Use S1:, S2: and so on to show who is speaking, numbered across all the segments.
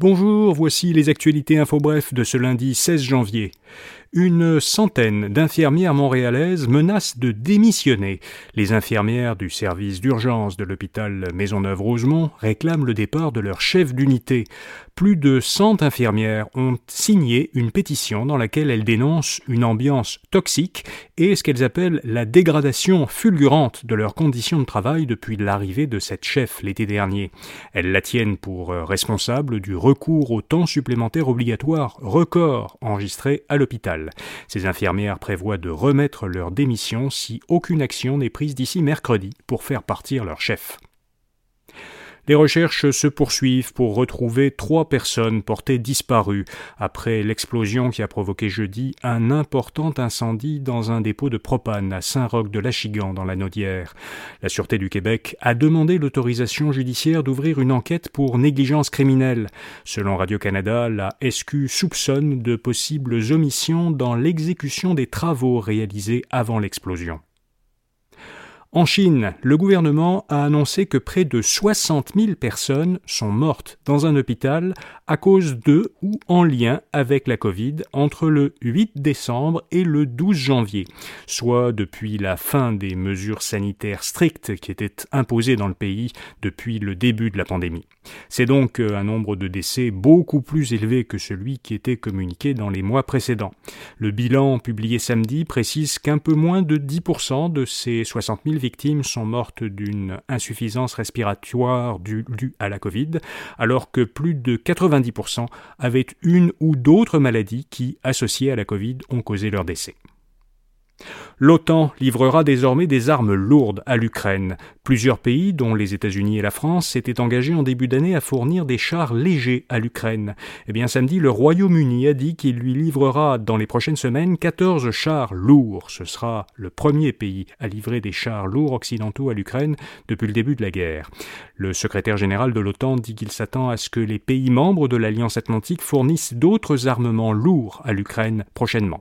S1: Bonjour, voici les actualités info bref de ce lundi 16 janvier. Une centaine d'infirmières montréalaises menacent de démissionner. Les infirmières du service d'urgence de l'hôpital Maisonneuve-Rosemont réclament le départ de leur chef d'unité. Plus de 100 infirmières ont signé une pétition dans laquelle elles dénoncent une ambiance toxique et ce qu'elles appellent la dégradation fulgurante de leurs conditions de travail depuis l'arrivée de cette chef l'été dernier. Elles la tiennent pour responsable du recours au temps supplémentaire obligatoire record enregistré à l'hôpital. Ces infirmières prévoient de remettre leur démission si aucune action n'est prise d'ici mercredi pour faire partir leur chef. Les recherches se poursuivent pour retrouver trois personnes portées disparues après l'explosion qui a provoqué jeudi un important incendie dans un dépôt de propane à Saint-Roch de l'Achigan dans la Naudière. La Sûreté du Québec a demandé l'autorisation judiciaire d'ouvrir une enquête pour négligence criminelle. Selon Radio-Canada, la SQ soupçonne de possibles omissions dans l'exécution des travaux réalisés avant l'explosion. En Chine, le gouvernement a annoncé que près de 60 000 personnes sont mortes dans un hôpital à cause de ou en lien avec la Covid entre le 8 décembre et le 12 janvier, soit depuis la fin des mesures sanitaires strictes qui étaient imposées dans le pays depuis le début de la pandémie. C'est donc un nombre de décès beaucoup plus élevé que celui qui était communiqué dans les mois précédents. Le bilan publié samedi précise qu'un peu moins de 10% de ces 60 000 victimes sont mortes d'une insuffisance respiratoire due, à la Covid, alors que plus de 90% avaient une ou d'autres maladies qui, associées à la Covid, ont causé leur décès. L'OTAN livrera désormais des armes lourdes à l'Ukraine. Plusieurs pays, dont les États-Unis et la France, s'étaient engagés en début d'année à fournir des chars légers à l'Ukraine. Eh bien, samedi, le Royaume-Uni a dit qu'il lui livrera dans les prochaines semaines 14 chars lourds. Ce sera le premier pays à livrer des chars lourds occidentaux à l'Ukraine depuis le début de la guerre. Le secrétaire général de l'OTAN dit qu'il s'attend à ce que les pays membres de l'Alliance atlantique fournissent d'autres armements lourds à l'Ukraine prochainement.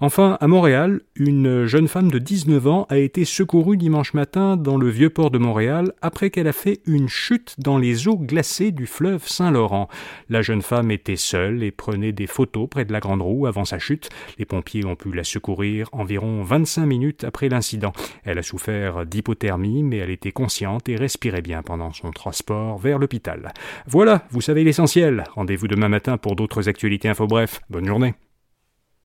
S1: Enfin, à Montréal, une jeune femme de 19 ans a été secourue dimanche matin dans le vieux port de Montréal après qu'elle a fait une chute dans les eaux glacées du fleuve Saint-Laurent. La jeune femme était seule et prenait des photos près de la Grande Roue avant sa chute. Les pompiers ont pu la secourir environ 25 minutes après l'incident. Elle a souffert d'hypothermie, mais elle était consciente et respirait bien pendant son transport vers l'hôpital. Voilà, vous savez l'essentiel. Rendez-vous demain matin pour d'autres actualités info bref. Bonne journée.